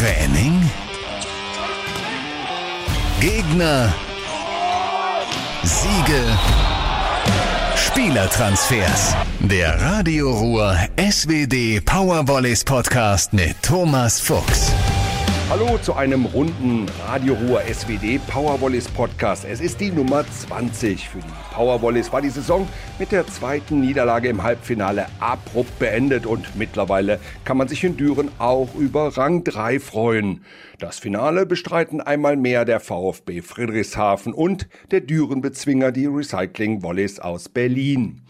Training? Gegner? Siege? Spielertransfers. Der Radio Ruhr SWD Powervolleys Podcast mit Thomas Fuchs. Hallo zu einem runden Radio Ruhr SWD Powervolleys Podcast. Es ist die Nummer 20 für die Powervolleys. War die Saison mit der zweiten Niederlage im Halbfinale abrupt beendet und mittlerweile kann man sich in Düren auch über Rang 3 freuen. Das Finale bestreiten einmal mehr der VfB Friedrichshafen und der Düren-Bezwinger die Recycling Volleys aus Berlin.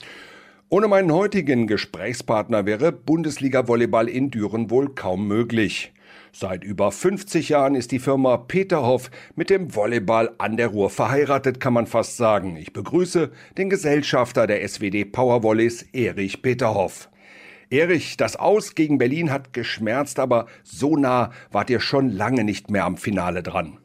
Ohne meinen heutigen Gesprächspartner wäre Bundesliga-Volleyball in Düren wohl kaum möglich. Seit über 50 Jahren ist die Firma Peterhoff mit dem Volleyball an der Ruhr verheiratet, kann man fast sagen. Ich begrüße den Gesellschafter der SWD Powervolleys, Erich Peterhoff. Erich, das Aus gegen Berlin hat geschmerzt, aber so nah wart ihr schon lange nicht mehr am Finale dran.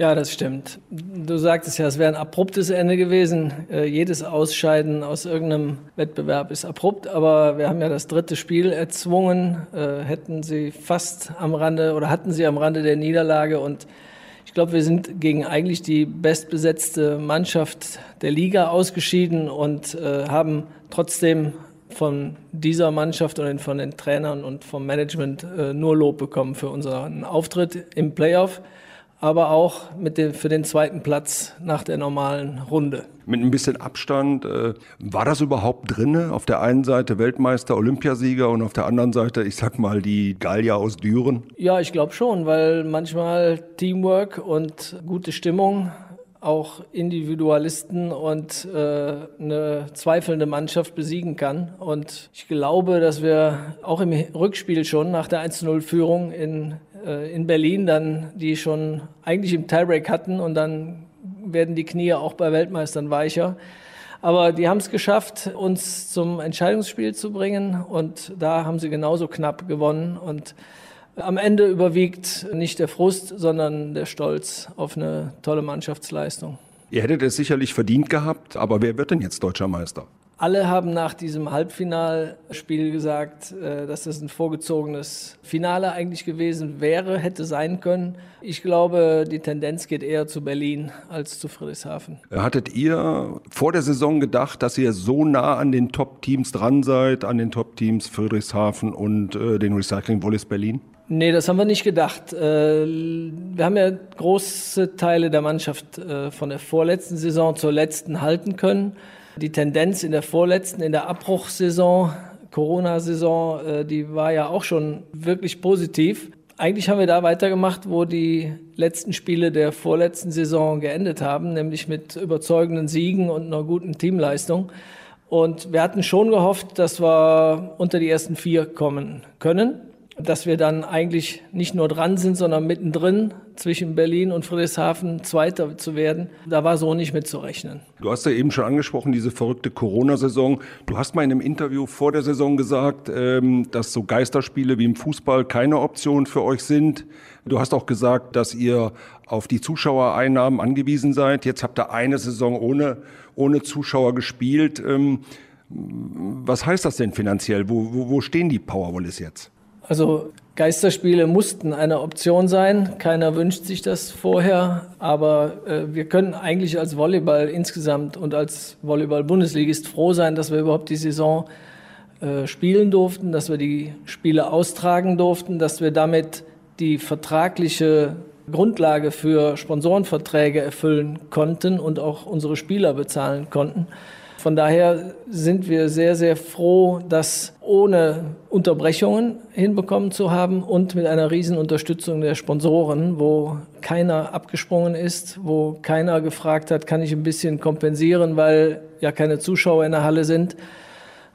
Ja, das stimmt. Du sagtest ja, es wäre ein abruptes Ende gewesen. Äh, jedes Ausscheiden aus irgendeinem Wettbewerb ist abrupt, aber wir haben ja das dritte Spiel erzwungen, äh, hätten sie fast am Rande oder hatten sie am Rande der Niederlage und ich glaube, wir sind gegen eigentlich die bestbesetzte Mannschaft der Liga ausgeschieden und äh, haben trotzdem von dieser Mannschaft und von den Trainern und vom Management äh, nur Lob bekommen für unseren Auftritt im Playoff aber auch mit dem, für den zweiten Platz nach der normalen Runde. Mit ein bisschen Abstand, äh, war das überhaupt drin? Auf der einen Seite Weltmeister, Olympiasieger und auf der anderen Seite, ich sag mal, die Gallier aus Düren? Ja, ich glaube schon, weil manchmal Teamwork und gute Stimmung auch Individualisten und äh, eine zweifelnde Mannschaft besiegen kann. Und ich glaube, dass wir auch im Rückspiel schon nach der 1-0-Führung in in Berlin dann, die schon eigentlich im Tiebreak hatten und dann werden die Knie auch bei Weltmeistern weicher. Aber die haben es geschafft, uns zum Entscheidungsspiel zu bringen und da haben sie genauso knapp gewonnen und am Ende überwiegt nicht der Frust, sondern der Stolz auf eine tolle Mannschaftsleistung. Ihr hättet es sicherlich verdient gehabt, aber wer wird denn jetzt deutscher Meister? Alle haben nach diesem Halbfinalspiel gesagt, äh, dass das ein vorgezogenes Finale eigentlich gewesen wäre, hätte sein können. Ich glaube, die Tendenz geht eher zu Berlin als zu Friedrichshafen. Hattet ihr vor der Saison gedacht, dass ihr so nah an den Top-Teams dran seid, an den Top-Teams Friedrichshafen und äh, den Recycling Volleys Berlin? Nee, das haben wir nicht gedacht. Äh, wir haben ja große Teile der Mannschaft von der vorletzten Saison zur letzten halten können. Die Tendenz in der vorletzten, in der Abbruchsaison, Corona-Saison, äh, die war ja auch schon wirklich positiv. Eigentlich haben wir da weitergemacht, wo die letzten Spiele der vorletzten Saison geendet haben, nämlich mit überzeugenden Siegen und einer guten Teamleistung. Und wir hatten schon gehofft, dass wir unter die ersten vier kommen können dass wir dann eigentlich nicht nur dran sind, sondern mittendrin zwischen Berlin und Friedrichshafen Zweiter zu werden. Da war so nicht mitzurechnen. Du hast ja eben schon angesprochen, diese verrückte Corona-Saison. Du hast mal in einem Interview vor der Saison gesagt, ähm, dass so Geisterspiele wie im Fußball keine Option für euch sind. Du hast auch gesagt, dass ihr auf die Zuschauereinnahmen angewiesen seid. Jetzt habt ihr eine Saison ohne, ohne Zuschauer gespielt. Ähm, was heißt das denn finanziell? Wo, wo, wo stehen die Powerwallis jetzt? Also Geisterspiele mussten eine Option sein. Keiner wünscht sich das vorher. Aber äh, wir können eigentlich als Volleyball insgesamt und als Volleyball-Bundesligist froh sein, dass wir überhaupt die Saison äh, spielen durften, dass wir die Spiele austragen durften, dass wir damit die vertragliche Grundlage für Sponsorenverträge erfüllen konnten und auch unsere Spieler bezahlen konnten. Von daher sind wir sehr, sehr froh, das ohne Unterbrechungen hinbekommen zu haben und mit einer riesen Unterstützung der Sponsoren, wo keiner abgesprungen ist, wo keiner gefragt hat, kann ich ein bisschen kompensieren, weil ja keine Zuschauer in der Halle sind.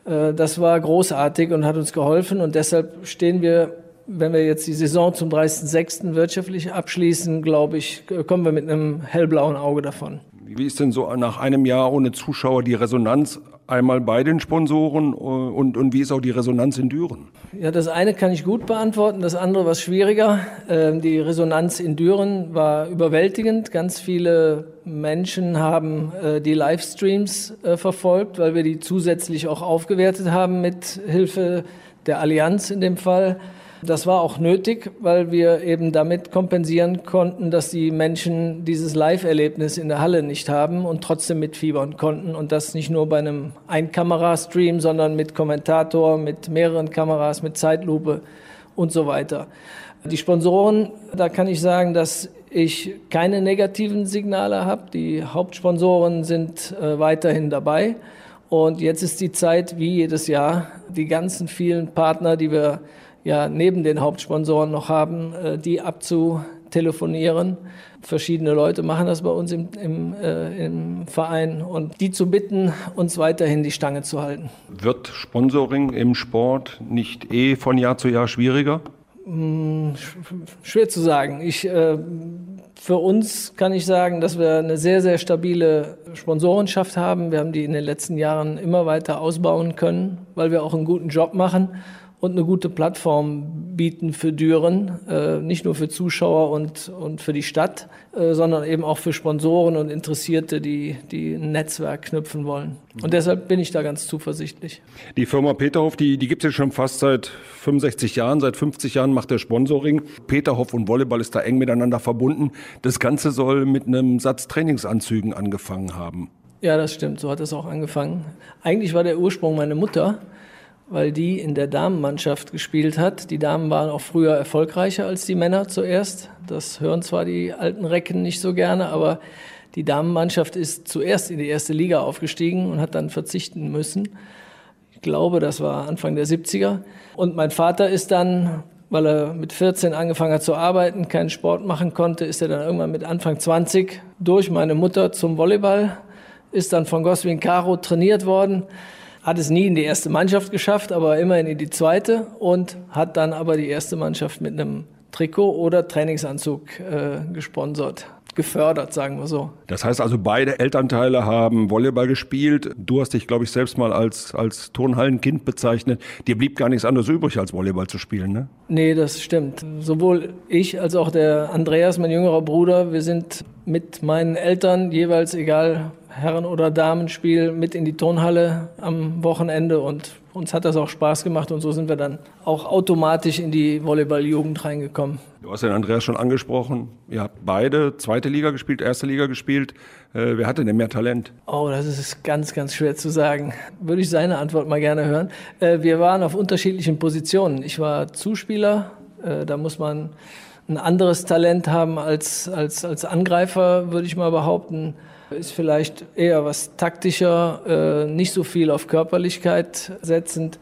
Äh, das war großartig und hat uns geholfen und deshalb stehen wir wenn wir jetzt die Saison zum 30.06. wirtschaftlich abschließen, glaube ich, kommen wir mit einem hellblauen Auge davon. Wie ist denn so nach einem Jahr ohne Zuschauer die Resonanz einmal bei den Sponsoren äh, und, und wie ist auch die Resonanz in Düren? Ja, das eine kann ich gut beantworten, das andere was schwieriger. Ähm, die Resonanz in Düren war überwältigend. Ganz viele Menschen haben äh, die Livestreams äh, verfolgt, weil wir die zusätzlich auch aufgewertet haben mit Hilfe der Allianz in dem Fall. Das war auch nötig, weil wir eben damit kompensieren konnten, dass die Menschen dieses Live-Erlebnis in der Halle nicht haben und trotzdem mitfiebern konnten. Und das nicht nur bei einem Einkamera-Stream, sondern mit Kommentator, mit mehreren Kameras, mit Zeitlupe und so weiter. Die Sponsoren, da kann ich sagen, dass ich keine negativen Signale habe. Die Hauptsponsoren sind äh, weiterhin dabei. Und jetzt ist die Zeit, wie jedes Jahr, die ganzen vielen Partner, die wir ja neben den Hauptsponsoren noch haben, äh, die abzutelefonieren. Verschiedene Leute machen das bei uns im, im, äh, im Verein und die zu bitten, uns weiterhin die Stange zu halten. Wird Sponsoring im Sport nicht eh von Jahr zu Jahr schwieriger? Hm, schwer zu sagen. Ich, äh, für uns kann ich sagen, dass wir eine sehr, sehr stabile Sponsorenschaft haben. Wir haben die in den letzten Jahren immer weiter ausbauen können, weil wir auch einen guten Job machen und eine gute Plattform bieten für Düren, äh, nicht nur für Zuschauer und, und für die Stadt, äh, sondern eben auch für Sponsoren und Interessierte, die, die ein Netzwerk knüpfen wollen. Und deshalb bin ich da ganz zuversichtlich. Die Firma Peterhoff, die, die gibt es ja schon fast seit 65 Jahren, seit 50 Jahren macht der Sponsoring. Peterhoff und Volleyball ist da eng miteinander verbunden. Das Ganze soll mit einem Satz Trainingsanzügen angefangen haben. Ja, das stimmt, so hat es auch angefangen. Eigentlich war der Ursprung meine Mutter weil die in der Damenmannschaft gespielt hat. Die Damen waren auch früher erfolgreicher als die Männer zuerst. Das hören zwar die alten Recken nicht so gerne, aber die Damenmannschaft ist zuerst in die erste Liga aufgestiegen und hat dann verzichten müssen. Ich glaube, das war Anfang der 70er. Und mein Vater ist dann, weil er mit 14 angefangen hat zu arbeiten, keinen Sport machen konnte, ist er dann irgendwann mit Anfang 20 durch meine Mutter zum Volleyball, ist dann von Goswin Caro trainiert worden hat es nie in die erste Mannschaft geschafft, aber immerhin in die zweite und hat dann aber die erste Mannschaft mit einem Trikot oder Trainingsanzug äh, gesponsert gefördert, sagen wir so. Das heißt also, beide Elternteile haben Volleyball gespielt. Du hast dich, glaube ich, selbst mal als, als Turnhallenkind bezeichnet. Dir blieb gar nichts anderes übrig, als Volleyball zu spielen, ne? Nee, das stimmt. Sowohl ich als auch der Andreas, mein jüngerer Bruder, wir sind mit meinen Eltern jeweils, egal Herren- oder Damenspiel mit in die Turnhalle am Wochenende und uns hat das auch Spaß gemacht und so sind wir dann auch automatisch in die Volleyball-Jugend reingekommen. Du hast den Andreas schon angesprochen. Ihr habt beide zweite Liga gespielt, erste Liga gespielt. Äh, wer hatte denn mehr Talent? Oh, das ist ganz, ganz schwer zu sagen. Würde ich seine Antwort mal gerne hören. Äh, wir waren auf unterschiedlichen Positionen. Ich war Zuspieler. Äh, da muss man ein anderes Talent haben als, als, als Angreifer, würde ich mal behaupten ist vielleicht eher was taktischer, äh, nicht so viel auf Körperlichkeit setzend.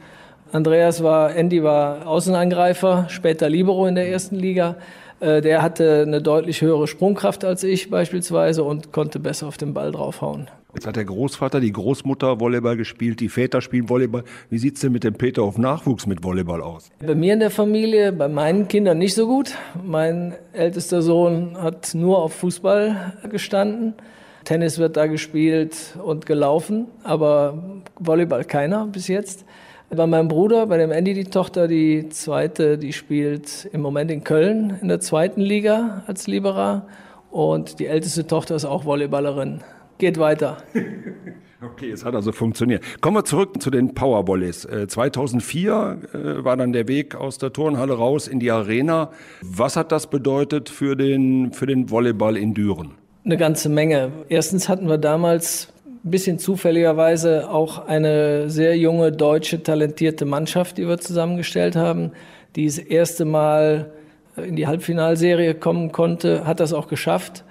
Andreas war, Andy war Außenangreifer, später Libero in der ersten Liga. Äh, der hatte eine deutlich höhere Sprungkraft als ich beispielsweise und konnte besser auf den Ball draufhauen. Jetzt hat der Großvater, die Großmutter Volleyball gespielt, die Väter spielen Volleyball. Wie sieht es denn mit dem Peter auf Nachwuchs mit Volleyball aus? Bei mir in der Familie, bei meinen Kindern nicht so gut. Mein ältester Sohn hat nur auf Fußball gestanden. Tennis wird da gespielt und gelaufen, aber Volleyball keiner bis jetzt. Bei meinem Bruder, bei dem Andy, die Tochter, die zweite, die spielt im Moment in Köln in der zweiten Liga als Libera. Und die älteste Tochter ist auch Volleyballerin. Geht weiter. Okay, es hat also funktioniert. Kommen wir zurück zu den Powervolleys. 2004 äh, war dann der Weg aus der Turnhalle raus in die Arena. Was hat das bedeutet für den, für den Volleyball in Düren? Eine ganze Menge. Erstens hatten wir damals ein bisschen zufälligerweise auch eine sehr junge deutsche talentierte Mannschaft, die wir zusammengestellt haben, die das erste Mal in die Halbfinalserie kommen konnte, hat das auch geschafft.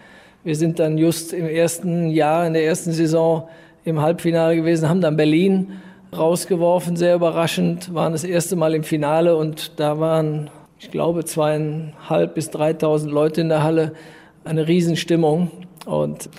Wir sind dann just im ersten Jahr, in der ersten Saison im Halbfinale gewesen, haben dann Berlin rausgeworfen, sehr überraschend, waren das erste Mal im Finale und da waren, ich glaube, zweieinhalb bis dreitausend Leute in der Halle eine Riesenstimmung. Und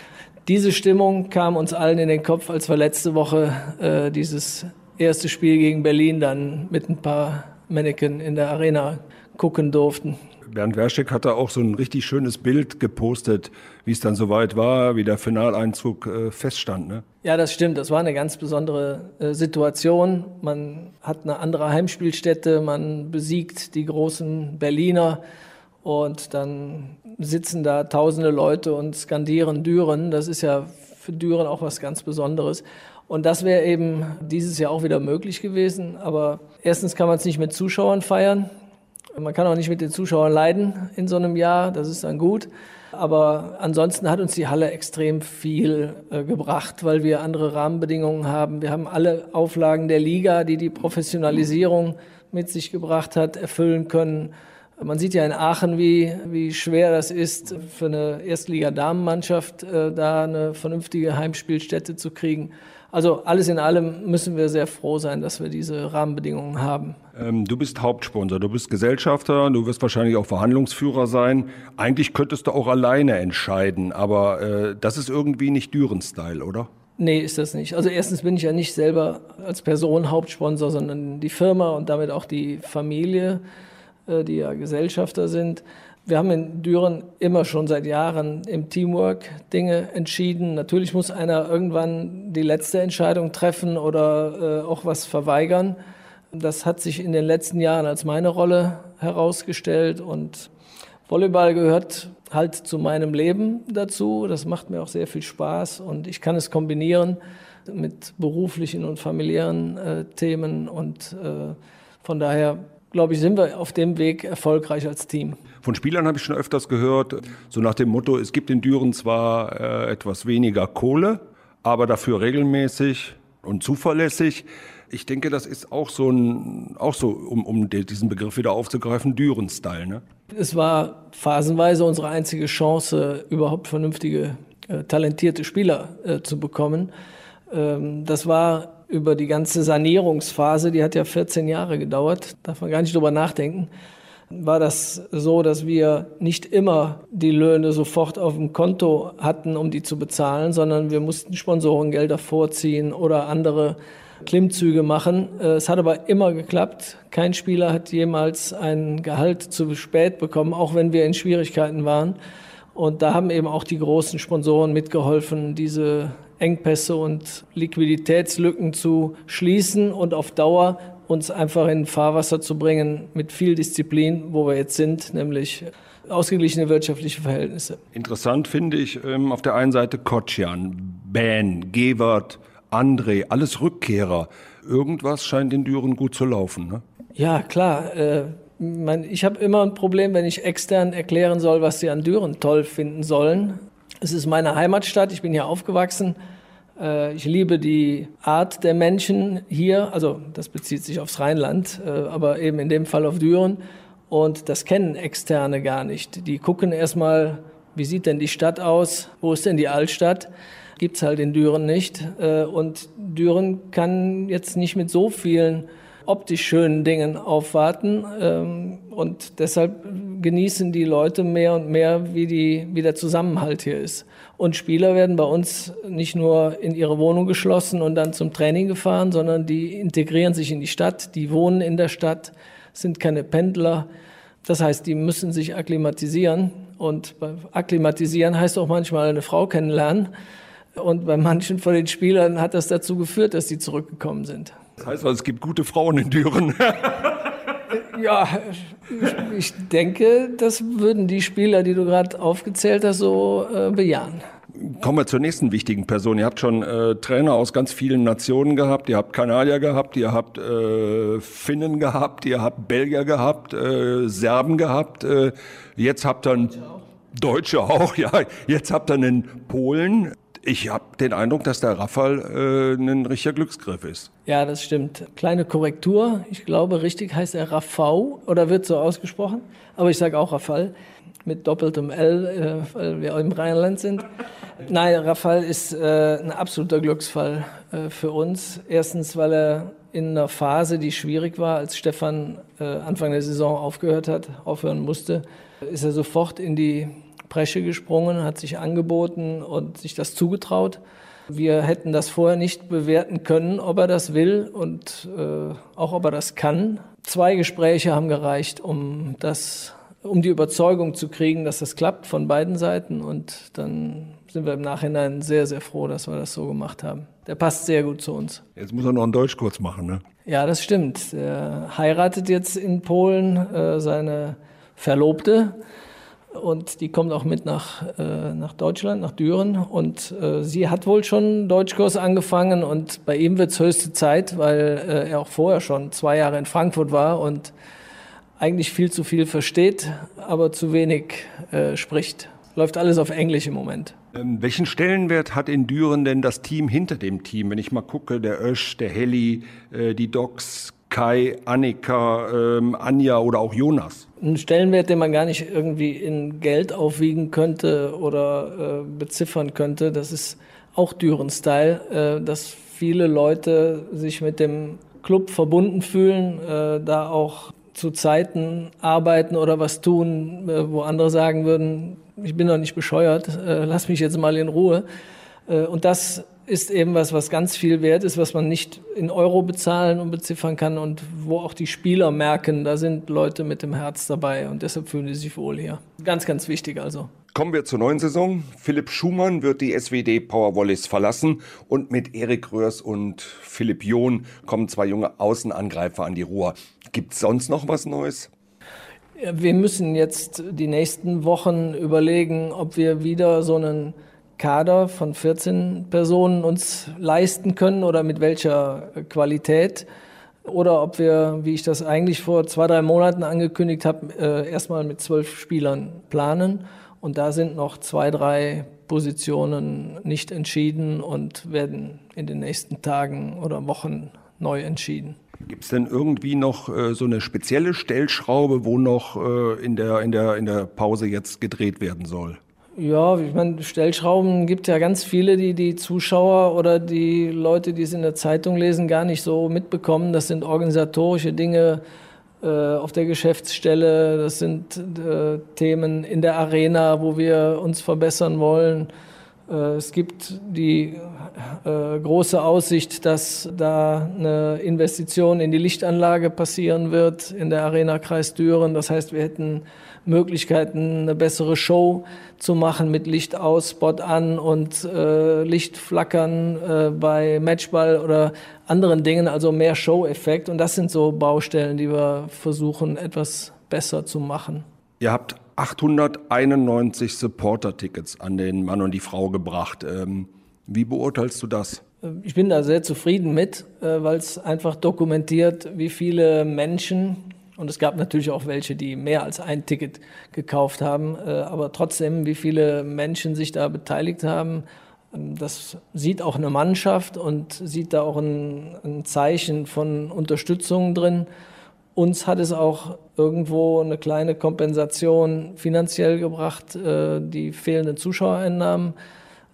diese Stimmung kam uns allen in den Kopf, als wir letzte Woche äh, dieses erste Spiel gegen Berlin dann mit ein paar Mannequin in der Arena gucken durften. Bernd Werschek hatte auch so ein richtig schönes Bild gepostet, wie es dann soweit war, wie der Finaleinzug äh, feststand. Ne? Ja, das stimmt. Das war eine ganz besondere äh, Situation. Man hat eine andere Heimspielstätte, man besiegt die großen Berliner und dann sitzen da tausende Leute und skandieren Düren. Das ist ja für Düren auch was ganz Besonderes. Und das wäre eben dieses Jahr auch wieder möglich gewesen. Aber erstens kann man es nicht mit Zuschauern feiern. Man kann auch nicht mit den Zuschauern leiden in so einem Jahr, das ist dann gut. Aber ansonsten hat uns die Halle extrem viel äh, gebracht, weil wir andere Rahmenbedingungen haben. Wir haben alle Auflagen der Liga, die die Professionalisierung mit sich gebracht hat, erfüllen können. Man sieht ja in Aachen, wie, wie schwer das ist, für eine Erstliga-Damenmannschaft äh, da eine vernünftige Heimspielstätte zu kriegen. Also alles in allem müssen wir sehr froh sein, dass wir diese Rahmenbedingungen haben. Ähm, du bist Hauptsponsor, du bist Gesellschafter, du wirst wahrscheinlich auch Verhandlungsführer sein. Eigentlich könntest du auch alleine entscheiden, aber äh, das ist irgendwie nicht Düren-Style, oder? Nee, ist das nicht. Also erstens bin ich ja nicht selber als Person Hauptsponsor, sondern die Firma und damit auch die Familie, die ja Gesellschafter sind. Wir haben in Düren immer schon seit Jahren im Teamwork Dinge entschieden. Natürlich muss einer irgendwann die letzte Entscheidung treffen oder äh, auch was verweigern. Das hat sich in den letzten Jahren als meine Rolle herausgestellt und Volleyball gehört halt zu meinem Leben dazu. Das macht mir auch sehr viel Spaß und ich kann es kombinieren mit beruflichen und familiären äh, Themen und äh, von daher glaube ich, sind wir auf dem Weg erfolgreich als Team. Von Spielern habe ich schon öfters gehört, so nach dem Motto, es gibt in Düren zwar äh, etwas weniger Kohle, aber dafür regelmäßig und zuverlässig. Ich denke, das ist auch so ein, auch so, um, um diesen Begriff wieder aufzugreifen, Düren-Style. Ne? Es war phasenweise unsere einzige Chance, überhaupt vernünftige, äh, talentierte Spieler äh, zu bekommen. Ähm, das war über die ganze Sanierungsphase, die hat ja 14 Jahre gedauert, darf man gar nicht drüber nachdenken, war das so, dass wir nicht immer die Löhne sofort auf dem Konto hatten, um die zu bezahlen, sondern wir mussten Sponsorengelder vorziehen oder andere Klimmzüge machen. Es hat aber immer geklappt. Kein Spieler hat jemals ein Gehalt zu spät bekommen, auch wenn wir in Schwierigkeiten waren. Und da haben eben auch die großen Sponsoren mitgeholfen, diese Engpässe und Liquiditätslücken zu schließen und auf Dauer uns einfach in Fahrwasser zu bringen mit viel Disziplin, wo wir jetzt sind, nämlich ausgeglichene wirtschaftliche Verhältnisse. Interessant finde ich ähm, auf der einen Seite Kotschan, Ben, Gewert, André, alles Rückkehrer. Irgendwas scheint in Düren gut zu laufen. Ne? Ja, klar. Äh, ich habe immer ein Problem, wenn ich extern erklären soll, was sie an Düren toll finden sollen. Es ist meine Heimatstadt, ich bin hier aufgewachsen. Äh, ich liebe die Art der Menschen hier, also das bezieht sich aufs Rheinland, äh, aber eben in dem Fall auf Düren. Und das kennen Externe gar nicht. Die gucken erstmal, wie sieht denn die Stadt aus? Wo ist denn die Altstadt? Gibt's halt in Düren nicht. Äh, und Düren kann jetzt nicht mit so vielen optisch schönen Dingen aufwarten. Ähm, und deshalb genießen die Leute mehr und mehr, wie, die, wie der Zusammenhalt hier ist. Und Spieler werden bei uns nicht nur in ihre Wohnung geschlossen und dann zum Training gefahren, sondern die integrieren sich in die Stadt, die wohnen in der Stadt, sind keine Pendler. Das heißt, die müssen sich akklimatisieren. Und akklimatisieren heißt auch manchmal eine Frau kennenlernen. Und bei manchen von den Spielern hat das dazu geführt, dass sie zurückgekommen sind. Das heißt also, es gibt gute Frauen in Düren. ja, ich denke, das würden die Spieler, die du gerade aufgezählt hast, so äh, bejahen. Kommen wir zur nächsten wichtigen Person. Ihr habt schon äh, Trainer aus ganz vielen Nationen gehabt. Ihr habt Kanadier gehabt, ihr habt äh, Finnen gehabt, ihr habt Belgier gehabt, äh, Serben gehabt. Äh, jetzt habt ihr einen Deutsche auch, ja. Jetzt habt ihr einen Polen. Ich habe den Eindruck, dass der Raffal äh, ein richtiger Glücksgriff ist. Ja, das stimmt. Kleine Korrektur. Ich glaube, richtig heißt er Raffau oder wird so ausgesprochen. Aber ich sage auch Raffal mit doppeltem L, äh, weil wir im Rheinland sind. Nein, Raffal ist äh, ein absoluter Glücksfall äh, für uns. Erstens, weil er in einer Phase, die schwierig war, als Stefan äh, Anfang der Saison aufgehört hat, aufhören musste, ist er sofort in die Bresche gesprungen, hat sich angeboten und sich das zugetraut. Wir hätten das vorher nicht bewerten können, ob er das will und äh, auch ob er das kann. Zwei Gespräche haben gereicht, um das, um die Überzeugung zu kriegen, dass das klappt von beiden Seiten. Und dann sind wir im Nachhinein sehr, sehr froh, dass wir das so gemacht haben. Der passt sehr gut zu uns. Jetzt muss er noch einen Deutschkurs machen, ne? Ja, das stimmt. Er heiratet jetzt in Polen äh, seine Verlobte und die kommt auch mit nach, äh, nach Deutschland, nach Düren. Und äh, sie hat wohl schon Deutschkurs angefangen und bei ihm wird es höchste Zeit, weil äh, er auch vorher schon zwei Jahre in Frankfurt war und eigentlich viel zu viel versteht, aber zu wenig äh, spricht. Läuft alles auf Englisch im Moment. Ähm, welchen Stellenwert hat in Düren denn das Team hinter dem Team? Wenn ich mal gucke, der Ösch, der Heli, äh, die Docs, Kai, Annika, ähm, Anja oder auch Jonas? Ein Stellenwert, den man gar nicht irgendwie in Geld aufwiegen könnte oder äh, beziffern könnte, das ist auch Düren-Style, äh, dass viele Leute sich mit dem Club verbunden fühlen, äh, da auch zu Zeiten arbeiten oder was tun, äh, wo andere sagen würden, ich bin doch nicht bescheuert, äh, lass mich jetzt mal in Ruhe. Äh, und das ist eben was, was ganz viel wert ist, was man nicht in Euro bezahlen und beziffern kann und wo auch die Spieler merken, da sind Leute mit dem Herz dabei und deshalb fühlen sie sich wohl hier. Ganz, ganz wichtig also. Kommen wir zur neuen Saison. Philipp Schumann wird die SWD Powerwallis verlassen und mit Erik Röhrs und Philipp John kommen zwei junge Außenangreifer an die Ruhr. Gibt es sonst noch was Neues? Wir müssen jetzt die nächsten Wochen überlegen, ob wir wieder so einen Kader von 14 Personen uns leisten können oder mit welcher Qualität. Oder ob wir, wie ich das eigentlich vor zwei, drei Monaten angekündigt habe, äh, erstmal mit zwölf Spielern planen. Und da sind noch zwei, drei Positionen nicht entschieden und werden in den nächsten Tagen oder Wochen neu entschieden. Gibt es denn irgendwie noch äh, so eine spezielle Stellschraube, wo noch äh, in, der, in, der, in der Pause jetzt gedreht werden soll? Ja, ich meine, Stellschrauben gibt ja ganz viele, die die Zuschauer oder die Leute, die es in der Zeitung lesen, gar nicht so mitbekommen. Das sind organisatorische Dinge äh, auf der Geschäftsstelle, das sind äh, Themen in der Arena, wo wir uns verbessern wollen. Äh, es gibt die äh, große Aussicht, dass da eine Investition in die Lichtanlage passieren wird in der Arena Kreis Düren. Das heißt, wir hätten Möglichkeiten, eine bessere Show zu machen mit Licht aus, Spot an und äh, Lichtflackern äh, bei Matchball oder anderen Dingen, also mehr Show-Effekt. Und das sind so Baustellen, die wir versuchen, etwas besser zu machen. Ihr habt 891 Supporter-Tickets an den Mann und die Frau gebracht. Ähm, wie beurteilst du das? Ich bin da sehr zufrieden mit, äh, weil es einfach dokumentiert, wie viele Menschen, und es gab natürlich auch welche, die mehr als ein Ticket gekauft haben, äh, aber trotzdem, wie viele Menschen sich da beteiligt haben. Ähm, das sieht auch eine Mannschaft und sieht da auch ein, ein Zeichen von Unterstützung drin. Uns hat es auch irgendwo eine kleine Kompensation finanziell gebracht, äh, die fehlenden Zuschauereinnahmen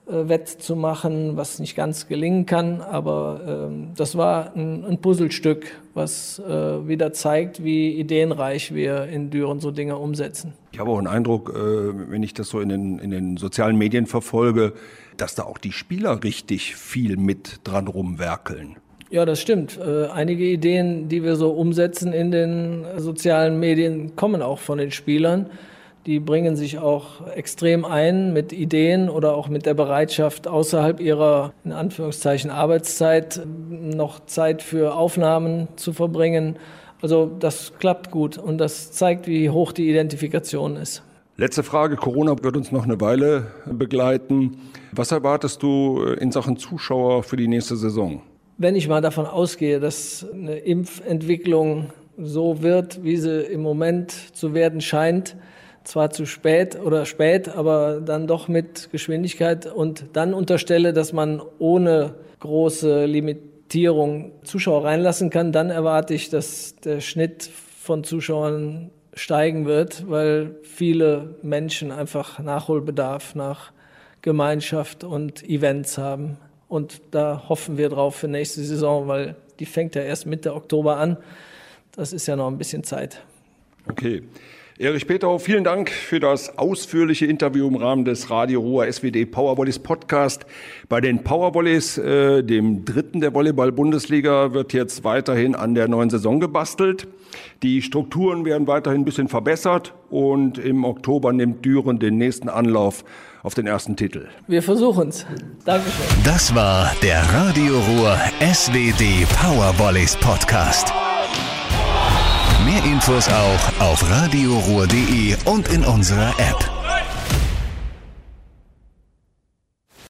äh, wettzumachen, was nicht ganz gelingen kann. Aber ähm, das war ein, Puzzlestück, was äh, wieder zeigt, wie ideenreich wir in Düren so Dinge umsetzen. Ich habe auch einen Eindruck, wenn ich das so in den, in den sozialen Medien verfolge, dass da auch die Spieler richtig viel mit dran rumwerkeln. Ja, das stimmt. Äh, einige Ideen, die wir so umsetzen in den sozialen Medien, kommen auch von den Spielern. Die bringen sich auch extrem ein mit Ideen oder auch mit der Bereitschaft, außerhalb ihrer, in Anführungszeichen, Arbeitszeit noch Zeit für Aufnahmen zu verbringen. Also das klappt gut und das zeigt, wie hoch die Identifikation ist. Letzte Frage. Corona wird uns noch eine Weile begleiten. Was erwartest du in Sachen Zuschauer für die nächste Saison? Wenn ich mal davon ausgehe, dass eine Impfentwicklung so wird, wie sie im Moment zu werden scheint, zwar zu spät oder spät, aber dann doch mit Geschwindigkeit und dann unterstelle, dass man ohne große Limitierung Zuschauer reinlassen kann, dann erwarte ich, dass der Schnitt von Zuschauern steigen wird, weil viele Menschen einfach Nachholbedarf nach Gemeinschaft und Events haben. Und da hoffen wir drauf für nächste Saison, weil die fängt ja erst Mitte Oktober an. Das ist ja noch ein bisschen Zeit. Okay. Erich Peterhoff, vielen Dank für das ausführliche Interview im Rahmen des Radio Ruhr SWD Powervolleys Podcast. Bei den Powervolleys, äh, dem dritten der Volleyball-Bundesliga, wird jetzt weiterhin an der neuen Saison gebastelt. Die Strukturen werden weiterhin ein bisschen verbessert und im Oktober nimmt Düren den nächsten Anlauf auf den ersten Titel. Wir versuchen es. Dankeschön. Das war der Radio Ruhr SWD Powervolleys Podcast. Mehr Infos auch auf radioruhr.de und in unserer App.